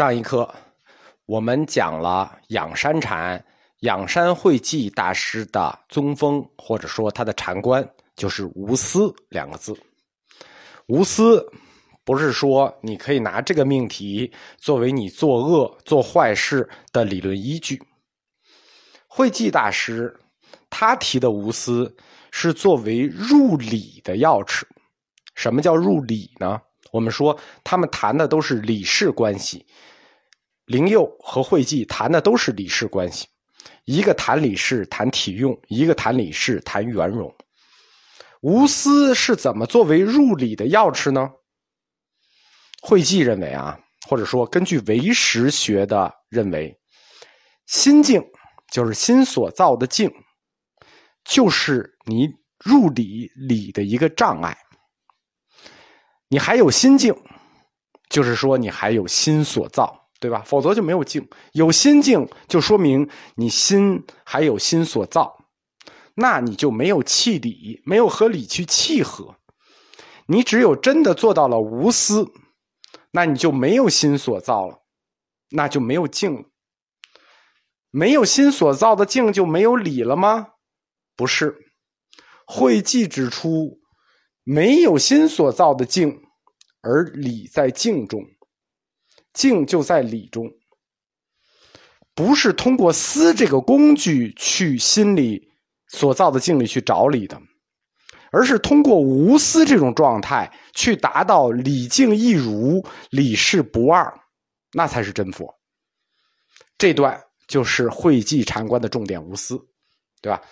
上一课我们讲了仰山禅，仰山慧寂大师的宗风，或者说他的禅观，就是无私两个字。无私不是说你可以拿这个命题作为你作恶做坏事的理论依据。慧寂大师他提的无私是作为入理的钥匙。什么叫入理呢？我们说，他们谈的都是理事关系，灵佑和慧济谈的都是理事关系，一个谈理事谈体用，一个谈理事谈圆融。无私是怎么作为入理的钥匙呢？慧济认为啊，或者说根据唯识学的认为，心境就是心所造的境，就是你入理理的一个障碍。你还有心境，就是说你还有心所造，对吧？否则就没有静。有心境就说明你心还有心所造，那你就没有气理，没有和理去契合。你只有真的做到了无私，那你就没有心所造了，那就没有静了。没有心所造的境就没有理了吗？不是。慧寂指出。没有心所造的境，而理在境中，静就在理中。不是通过思这个工具去心里所造的静里去找理的，而是通过无思这种状态去达到理静一如、理事不二，那才是真佛。这段就是慧寂禅观的重点无私，对吧？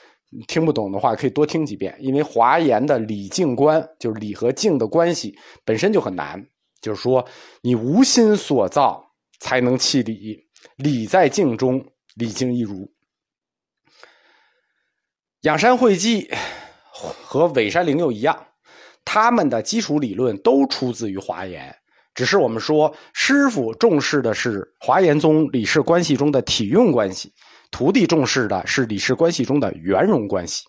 听不懂的话，可以多听几遍。因为华严的理静观，就是理和静的关系本身就很难。就是说，你无心所造，才能弃理。理在境中，理境一如。仰山慧寂和尾山灵佑一样，他们的基础理论都出自于华严。只是我们说，师傅重视的是华严宗理事关系中的体用关系。徒弟重视的是理事关系中的圆融关系，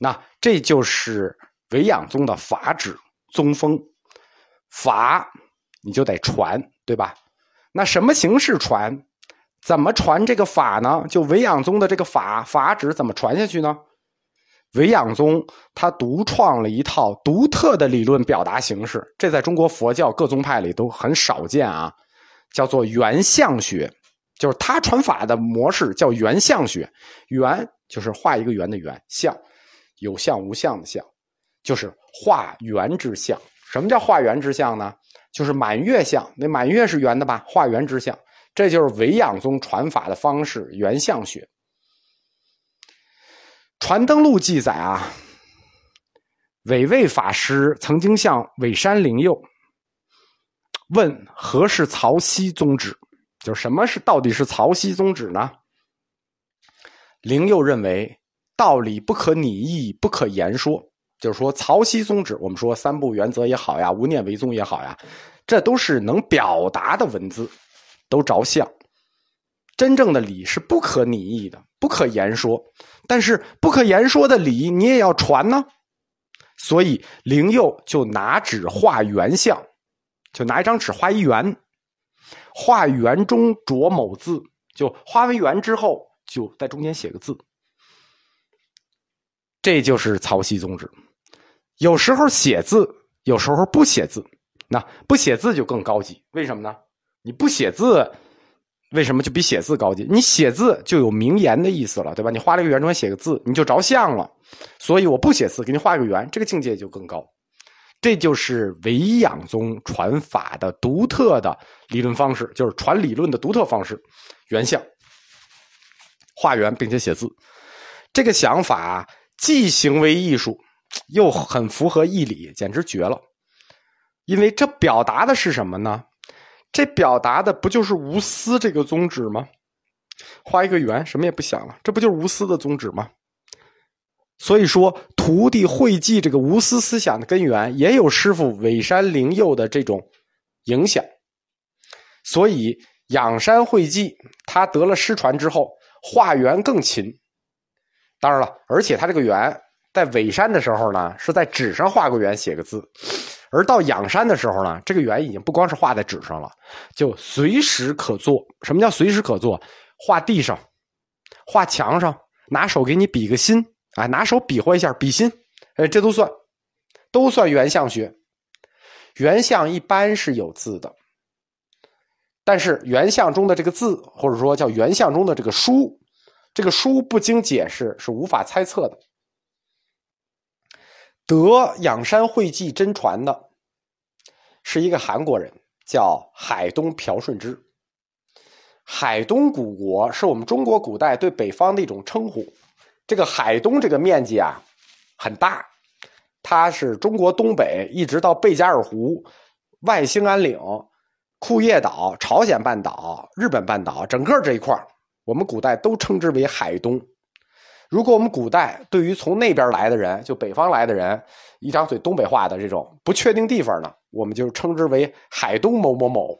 那这就是维养宗的法旨宗风。法你就得传，对吧？那什么形式传？怎么传这个法呢？就维养宗的这个法法旨怎么传下去呢？维养宗他独创了一套独特的理论表达形式，这在中国佛教各宗派里都很少见啊，叫做圆相学。就是他传法的模式叫圆相学，圆就是画一个圆的圆，相有相无相的相，就是画圆之相。什么叫化圆之相呢？就是满月相，那满月是圆的吧？化圆之相，这就是唯养宗传法的方式，圆相学。传灯录记载啊，韦位法师曾经向韦山灵佑问何是曹溪宗旨。就什么是到底是曹溪宗旨呢？灵佑认为道理不可拟议，不可言说。就是说曹溪宗旨，我们说三不原则也好呀，无念为宗也好呀，这都是能表达的文字，都着相。真正的理是不可拟议的，不可言说。但是不可言说的理，你也要传呢。所以灵佑就拿纸画圆相，就拿一张纸画一圆。画圆中着某字，就画为圆之后，就在中间写个字。这就是曹溪宗旨。有时候写字，有时候不写字。那不写字就更高级，为什么呢？你不写字，为什么就比写字高级？你写字就有名言的意思了，对吧？你画了一个圆，中间写个字，你就着相了。所以我不写字，给你画一个圆，这个境界就更高。这就是维养宗传法的独特的理论方式，就是传理论的独特方式。原相画圆并且写字，这个想法既行为艺术，又很符合义理，简直绝了。因为这表达的是什么呢？这表达的不就是无私这个宗旨吗？画一个圆，什么也不想了，这不就是无私的宗旨吗？所以说，徒弟会记这个无私思想的根源，也有师傅尾山灵佑的这种影响。所以，仰山会记他得了师传之后，画圆更勤。当然了，而且他这个圆在尾山的时候呢，是在纸上画个圆，写个字；而到仰山的时候呢，这个圆已经不光是画在纸上了，就随时可做。什么叫随时可做？画地上，画墙上，拿手给你比个心，啊，拿手比划一下，比心，哎，这都算，都算圆相学。圆相一般是有字的，但是圆相中的这个字，或者说叫圆相中的这个书，这个书不经解释是无法猜测的。得仰山会稽真传的，是一个韩国人，叫海东朴顺之。海东古国是我们中国古代对北方的一种称呼。这个海东这个面积啊很大，它是中国东北一直到贝加尔湖、外兴安岭、库页岛、朝鲜半岛、日本半岛整个这一块我们古代都称之为海东。如果我们古代对于从那边来的人，就北方来的人，一张嘴东北话的这种不确定地方呢，我们就称之为海东某某某，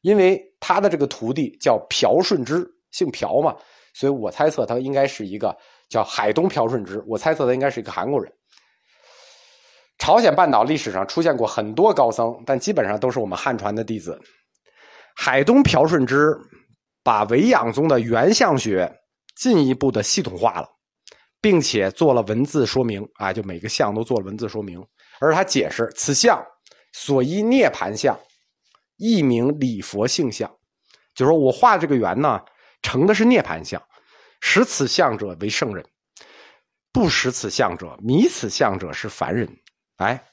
因为他的这个徒弟叫朴顺之，姓朴嘛，所以我猜测他应该是一个叫海东朴顺之。我猜测他应该是一个韩国人。朝鲜半岛历史上出现过很多高僧，但基本上都是我们汉传的弟子。海东朴顺之把维养宗的原相学进一步的系统化了。并且做了文字说明啊，就每个像都做了文字说明。而他解释此像所依涅盘相，亦名礼佛性相，就说我画这个圆呢，成的是涅盘相，识此相者为圣人，不识此相者，迷此相者是凡人。哎，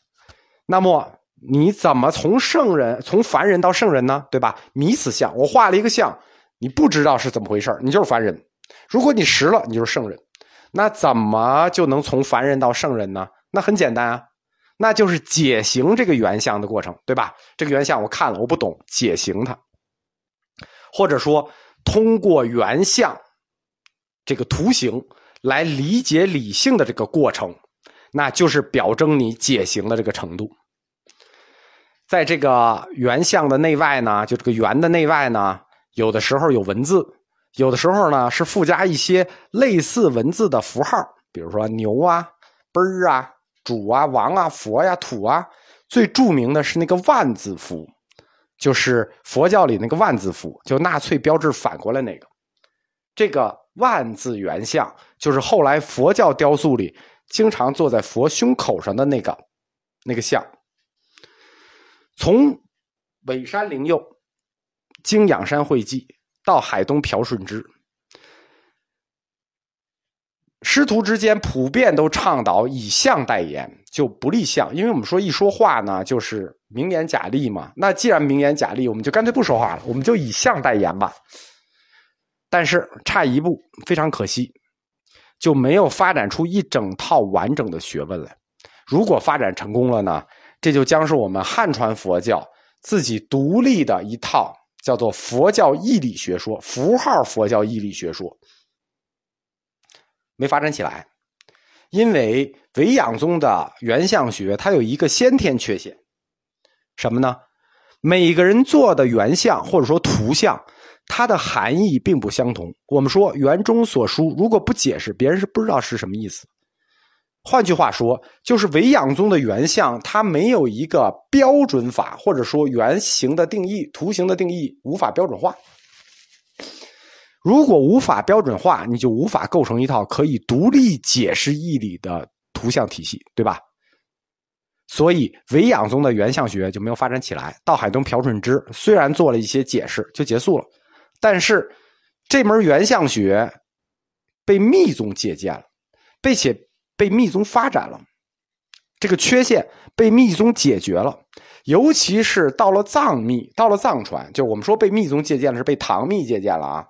那么你怎么从圣人从凡人到圣人呢？对吧？迷此相，我画了一个相，你不知道是怎么回事你就是凡人。如果你识了，你就是圣人。那怎么就能从凡人到圣人呢？那很简单啊，那就是解行这个原相的过程，对吧？这个原相我看了，我不懂，解行它，或者说通过原相这个图形来理解理性的这个过程，那就是表征你解行的这个程度。在这个原相的内外呢，就这个圆的内外呢，有的时候有文字。有的时候呢，是附加一些类似文字的符号，比如说牛啊、奔儿啊、主啊、王啊、佛呀、土啊。最著名的是那个万字符，就是佛教里那个万字符，就纳粹标志反过来那个。这个万字原像，就是后来佛教雕塑里经常坐在佛胸口上的那个那个像。从尾山灵佑经仰山会记。到海东朴顺之，师徒之间普遍都倡导以相代言，就不立相，因为我们说一说话呢，就是名言假立嘛。那既然名言假立，我们就干脆不说话了，我们就以相代言吧。但是差一步，非常可惜，就没有发展出一整套完整的学问来。如果发展成功了呢，这就将是我们汉传佛教自己独立的一套。叫做佛教义理学说，符号佛教义理学说没发展起来，因为维养宗的原相学它有一个先天缺陷，什么呢？每个人做的原相或者说图像，它的含义并不相同。我们说原中所书，如果不解释，别人是不知道是什么意思。换句话说，就是维养宗的原像，它没有一个标准法，或者说原型的定义、图形的定义无法标准化。如果无法标准化，你就无法构成一套可以独立解释义理的图像体系，对吧？所以维养宗的原像学就没有发展起来。到海东朴顺之虽然做了一些解释，就结束了，但是这门原像学被密宗借鉴了，并且。被密宗发展了，这个缺陷被密宗解决了，尤其是到了藏密，到了藏传，就我们说被密宗借鉴了，是被唐密借鉴了啊，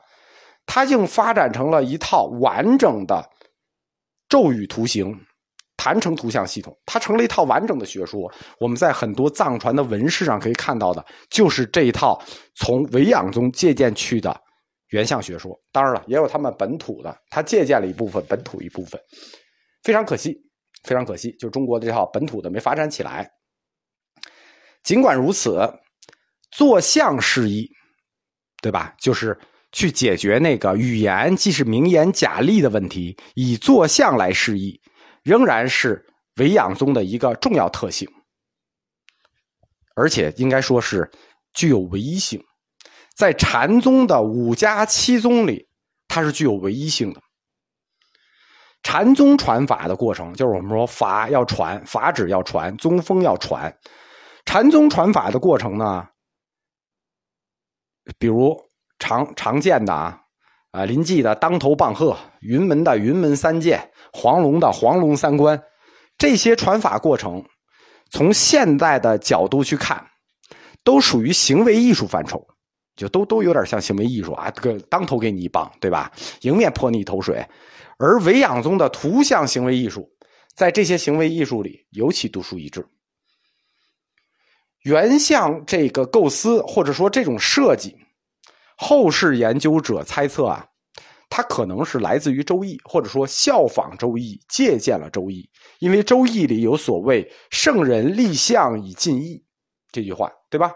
它竟发展成了一套完整的咒语图形、坛城图像系统，它成了一套完整的学说。我们在很多藏传的文饰上可以看到的，就是这一套从维养宗借鉴去的原相学说。当然了，也有他们本土的，他借鉴了一部分，本土一部分。非常可惜，非常可惜，就中国的这套本土的没发展起来。尽管如此，坐相示意，对吧？就是去解决那个语言既是名言假立的问题，以坐相来示意，仍然是维养宗的一个重要特性。而且应该说是具有唯一性。在禅宗的五家七宗里，它是具有唯一性的。禅宗传法的过程，就是我们说法要传，法旨要传，宗风要传。禅宗传法的过程呢，比如常常见的啊，啊临济的当头棒喝，云门的云门三剑，黄龙的黄龙三关，这些传法过程，从现在的角度去看，都属于行为艺术范畴。就都都有点像行为艺术啊，个当头给你一棒，对吧？迎面泼你一头水。而维养宗的图像行为艺术，在这些行为艺术里尤其独树一帜。原像这个构思或者说这种设计，后世研究者猜测啊，它可能是来自于《周易》，或者说效仿《周易》，借鉴了《周易》，因为《周易》里有所谓“圣人立象以尽意”这句话，对吧？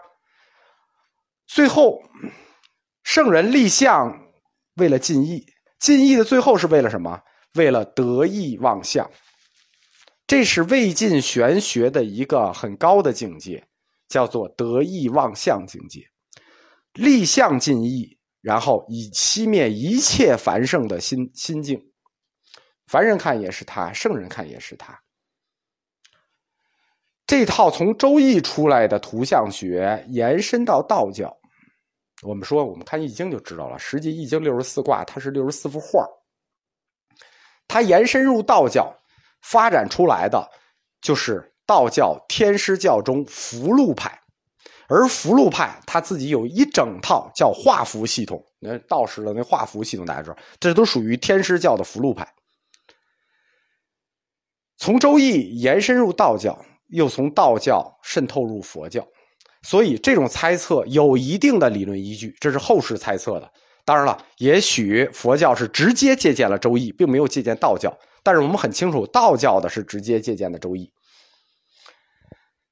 最后，圣人立项，为了尽意。尽意的最后是为了什么？为了得意忘相。这是魏晋玄学的一个很高的境界，叫做得意忘相境界。立项尽意，然后以熄灭一切繁盛的心心境。凡人看也是他，圣人看也是他。这套从周易出来的图像学延伸到道教。我们说，我们看《易经》就知道了。实际《易经》六十四卦，它是六十四幅画它延伸入道教，发展出来的就是道教天师教中符箓派。而符箓派他自己有一整套叫画符系统。那道士的那画符系统，大家知道，这都属于天师教的符箓派。从周易延伸入道教，又从道教渗透入佛教。所以这种猜测有一定的理论依据，这是后世猜测的。当然了，也许佛教是直接借鉴了《周易》，并没有借鉴道教。但是我们很清楚，道教的是直接借鉴的《周易》。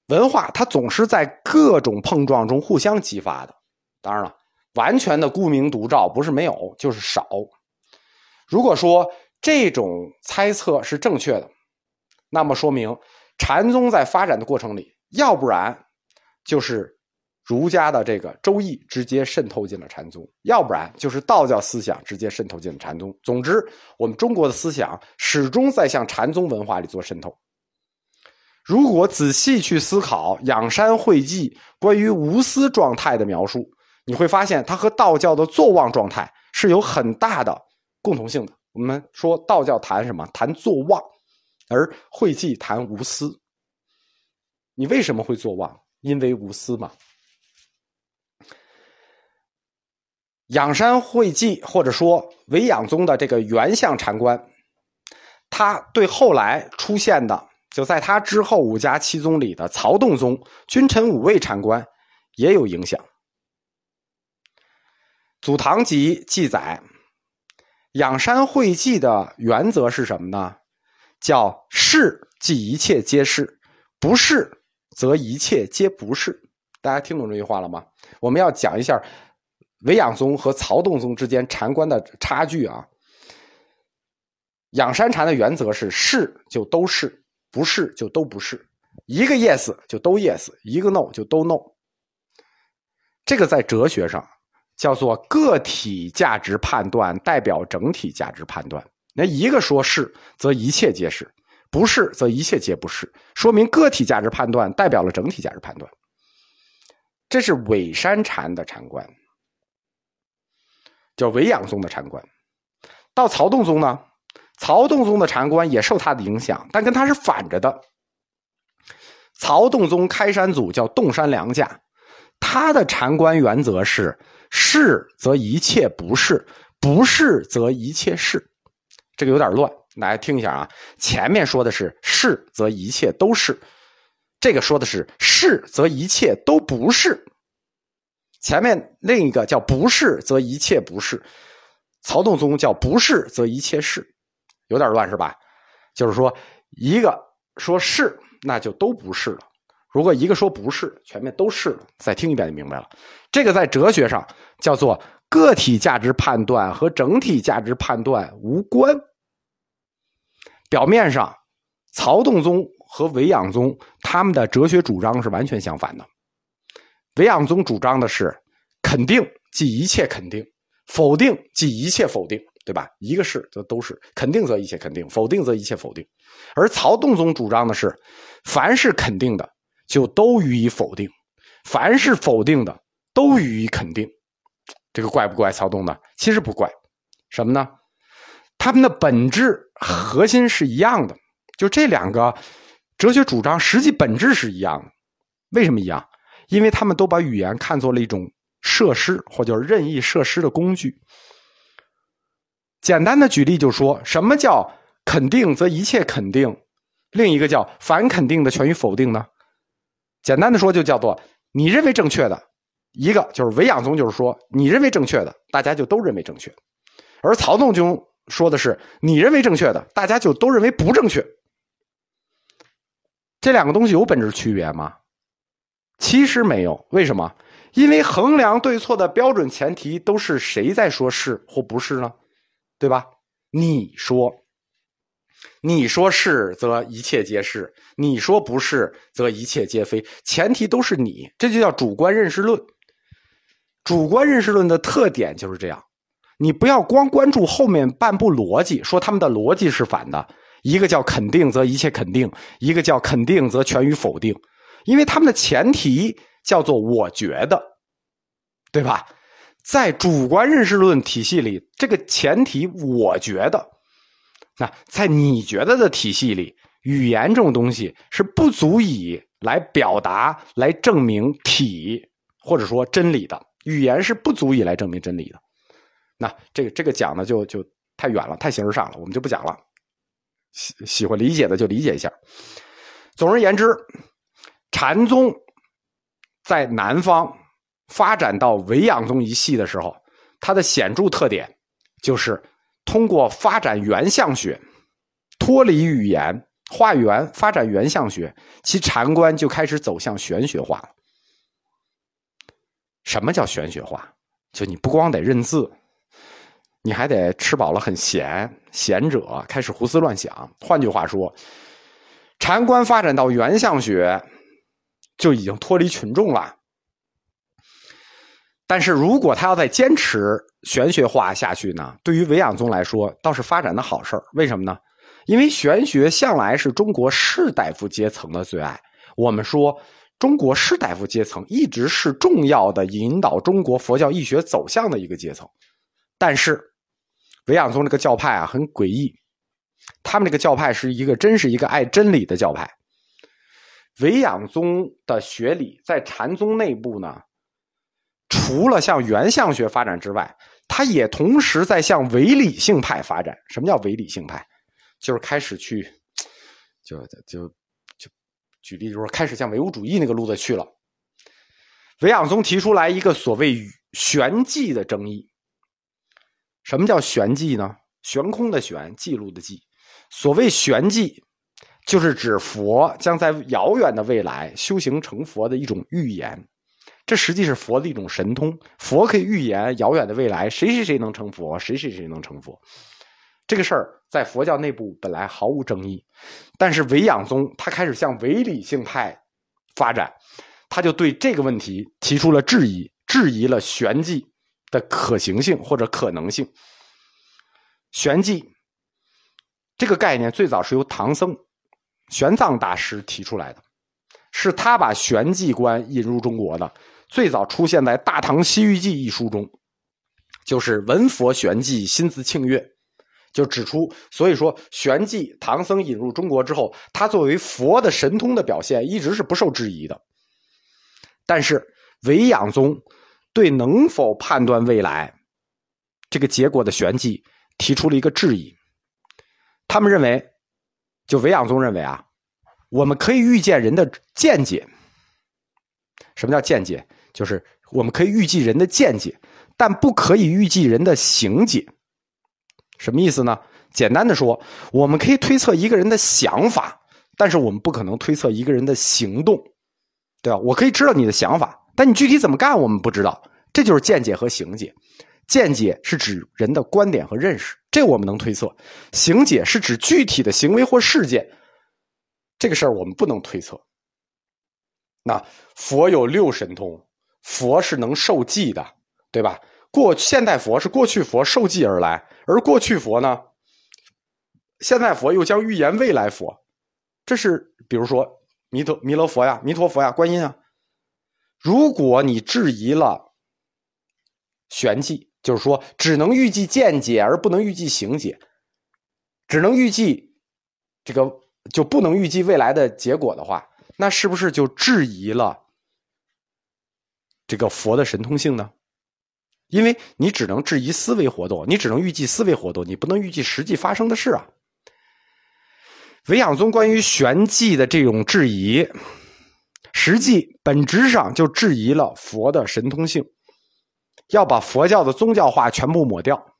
文化它总是在各种碰撞中互相激发的。当然了，完全的孤名独照不是没有，就是少。如果说这种猜测是正确的，那么说明禅宗在发展的过程里，要不然。就是儒家的这个《周易》直接渗透进了禅宗，要不然就是道教思想直接渗透进了禅宗。总之，我们中国的思想始终在向禅宗文化里做渗透。如果仔细去思考《仰山会记》关于无私状态的描述，你会发现它和道教的坐忘状态是有很大的共同性的。我们说道教谈什么？谈坐忘，而会记谈无私。你为什么会坐忘？因为无私嘛，《仰山会记》或者说维养宗的这个原相禅观，他对后来出现的，就在他之后五家七宗里的曹洞宗君臣五位禅观也有影响。《祖堂集》记载，《仰山会记》的原则是什么呢？叫是即一切皆是，不是。则一切皆不是。大家听懂这句话了吗？我们要讲一下维养宗和曹洞宗之间禅观的差距啊。养山禅的原则是是就都是，不是就都不是。一个 yes 就都 yes，一个 no 就都 no。这个在哲学上叫做个体价值判断代表整体价值判断。那一个说是，则一切皆是。不是，则一切皆不是。说明个体价值判断代表了整体价值判断。这是伪山禅的禅观，叫伪养宗的禅观。到曹洞宗呢，曹洞宗的禅观也受他的影响，但跟他是反着的。曹洞宗开山祖叫洞山良价，他的禅观原则是：是则一切不是，不是则一切是。这个有点乱。来听一下啊，前面说的是是则一切都是，这个说的是是则一切都不是。前面另一个叫不是则一切不是，曹洞宗叫不是则一切是，有点乱是吧？就是说一个说是，那就都不是了；如果一个说不是，全面都是了。再听一遍就明白了。这个在哲学上叫做个体价值判断和整体价值判断无关。表面上，曹洞宗和维养宗他们的哲学主张是完全相反的。维养宗主张的是肯定即一切肯定，否定即一切否定，对吧？一个是则都是肯定则一切肯定，否定则一切否定。而曹洞宗主张的是，凡是肯定的就都予以否定，凡是否定的都予以肯定。这个怪不怪曹洞呢？其实不怪，什么呢？他们的本质核心是一样的，就这两个哲学主张实际本质是一样的。为什么一样？因为他们都把语言看作了一种设施，或者任意设施的工具。简单的举例就说，什么叫肯定则一切肯定？另一个叫反肯定的全与否定呢？简单的说，就叫做你认为正确的。一个就是唯养宗，就是说你认为正确的，大家就都认为正确；而曹洞宗说的是你认为正确的，大家就都认为不正确。这两个东西有本质区别吗？其实没有。为什么？因为衡量对错的标准前提都是谁在说是或不是呢？对吧？你说，你说是，则一切皆是；你说不是，则一切皆非。前提都是你，这就叫主观认识论。主观认识论的特点就是这样，你不要光关注后面半部逻辑，说他们的逻辑是反的。一个叫肯定则一切肯定，一个叫肯定则全于否定，因为他们的前提叫做我觉得，对吧？在主观认识论体系里，这个前提我觉得，那在你觉得的体系里，语言这种东西是不足以来表达、来证明体或者说真理的。语言是不足以来证明真理的，那这个这个讲的就就太远了，太形式上了，我们就不讲了。喜喜欢理解的就理解一下。总而言之，禅宗在南方发展到维养宗一系的时候，它的显著特点就是通过发展原相学，脱离语言化缘，发展原相学，其禅观就开始走向玄学化了。什么叫玄学化？就你不光得认字，你还得吃饱了很闲，闲者开始胡思乱想。换句话说，禅观发展到原相学，就已经脱离群众了。但是如果他要再坚持玄学化下去呢？对于维养宗来说，倒是发展的好事为什么呢？因为玄学向来是中国士大夫阶层的最爱。我们说。中国士大夫阶层一直是重要的引导中国佛教义学走向的一个阶层，但是维养宗这个教派啊很诡异，他们这个教派是一个真是一个爱真理的教派。维养宗的学理在禅宗内部呢，除了向原相学发展之外，它也同时在向唯理性派发展。什么叫唯理性派？就是开始去，就就就。举例就是开始向唯物主义那个路子去了。维养宗提出来一个所谓玄寂的争议。什么叫玄记呢？悬空的悬，记录的记。所谓玄记，就是指佛将在遥远的未来修行成佛的一种预言。这实际是佛的一种神通，佛可以预言遥远的未来，谁谁谁能成佛，谁谁谁能成佛。这个事儿在佛教内部本来毫无争议，但是唯养宗他开始向唯理性派发展，他就对这个问题提出了质疑，质疑了玄寂的可行性或者可能性。玄寂这个概念最早是由唐僧玄奘大师提出来的，是他把玄寂观引入中国的，最早出现在《大唐西域记》一书中，就是闻佛玄寂，心自庆悦。就指出，所以说玄寂唐僧引入中国之后，他作为佛的神通的表现一直是不受质疑的。但是唯养宗对能否判断未来这个结果的玄机提出了一个质疑。他们认为，就维养宗认为啊，我们可以预见人的见解。什么叫见解？就是我们可以预计人的见解，但不可以预计人的行解。什么意思呢？简单的说，我们可以推测一个人的想法，但是我们不可能推测一个人的行动，对吧？我可以知道你的想法，但你具体怎么干，我们不知道。这就是见解和行解。见解是指人的观点和认识，这我们能推测；行解是指具体的行为或事件，这个事儿我们不能推测。那佛有六神通，佛是能受记的，对吧？过现代佛是过去佛受记而来，而过去佛呢，现代佛又将预言未来佛。这是比如说弥陀弥勒佛呀、弥陀佛呀、观音啊。如果你质疑了玄机，就是说只能预计见解而不能预计行解，只能预计这个就不能预计未来的结果的话，那是不是就质疑了这个佛的神通性呢？因为你只能质疑思维活动，你只能预计思维活动，你不能预计实际发生的事啊。维养宗关于玄机的这种质疑，实际本质上就质疑了佛的神通性，要把佛教的宗教化全部抹掉。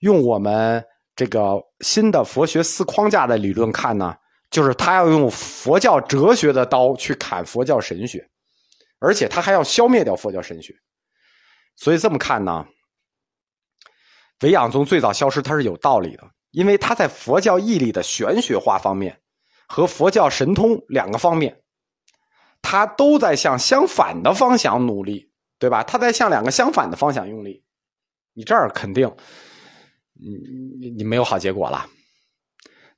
用我们这个新的佛学四框架的理论看呢，就是他要用佛教哲学的刀去砍佛教神学，而且他还要消灭掉佛教神学。所以这么看呢，维养宗最早消失，它是有道理的，因为它在佛教义理的玄学化方面和佛教神通两个方面，他都在向相反的方向努力，对吧？他在向两个相反的方向用力，你这儿肯定，你你你没有好结果了。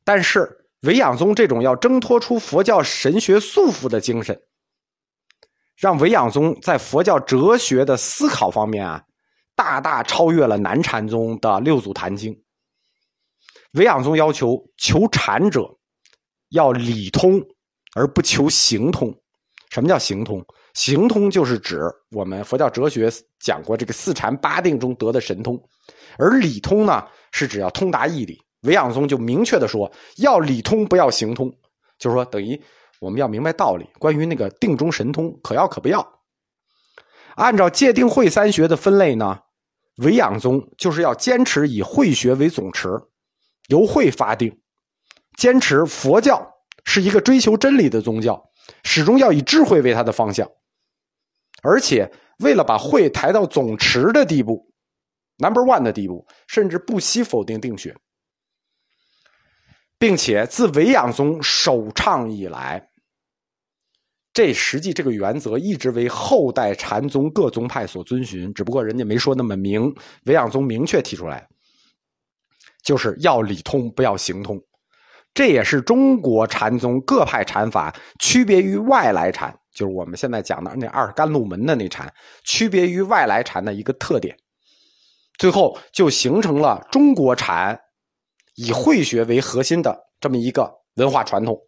但是维养宗这种要挣脱出佛教神学束缚的精神。让维养宗在佛教哲学的思考方面啊，大大超越了南禅宗的六祖坛经。维养宗要求求禅者要理通，而不求行通。什么叫行通？行通就是指我们佛教哲学讲过这个四禅八定中得的神通，而理通呢，是指要通达义理。维养宗就明确的说，要理通，不要行通，就是说等于。我们要明白道理，关于那个定中神通，可要可不要。按照戒定慧三学的分类呢，维养宗就是要坚持以慧学为总持，由慧发定，坚持佛教是一个追求真理的宗教，始终要以智慧为他的方向，而且为了把慧抬到总持的地步，number one 的地步，甚至不惜否定定学，并且自维养宗首倡以来。这实际这个原则一直为后代禅宗各宗派所遵循，只不过人家没说那么明。维养宗明确提出来，就是要理通，不要行通。这也是中国禅宗各派禅法区别于外来禅，就是我们现在讲的那二甘露门的那禅，区别于外来禅的一个特点。最后就形成了中国禅以慧学为核心的这么一个文化传统。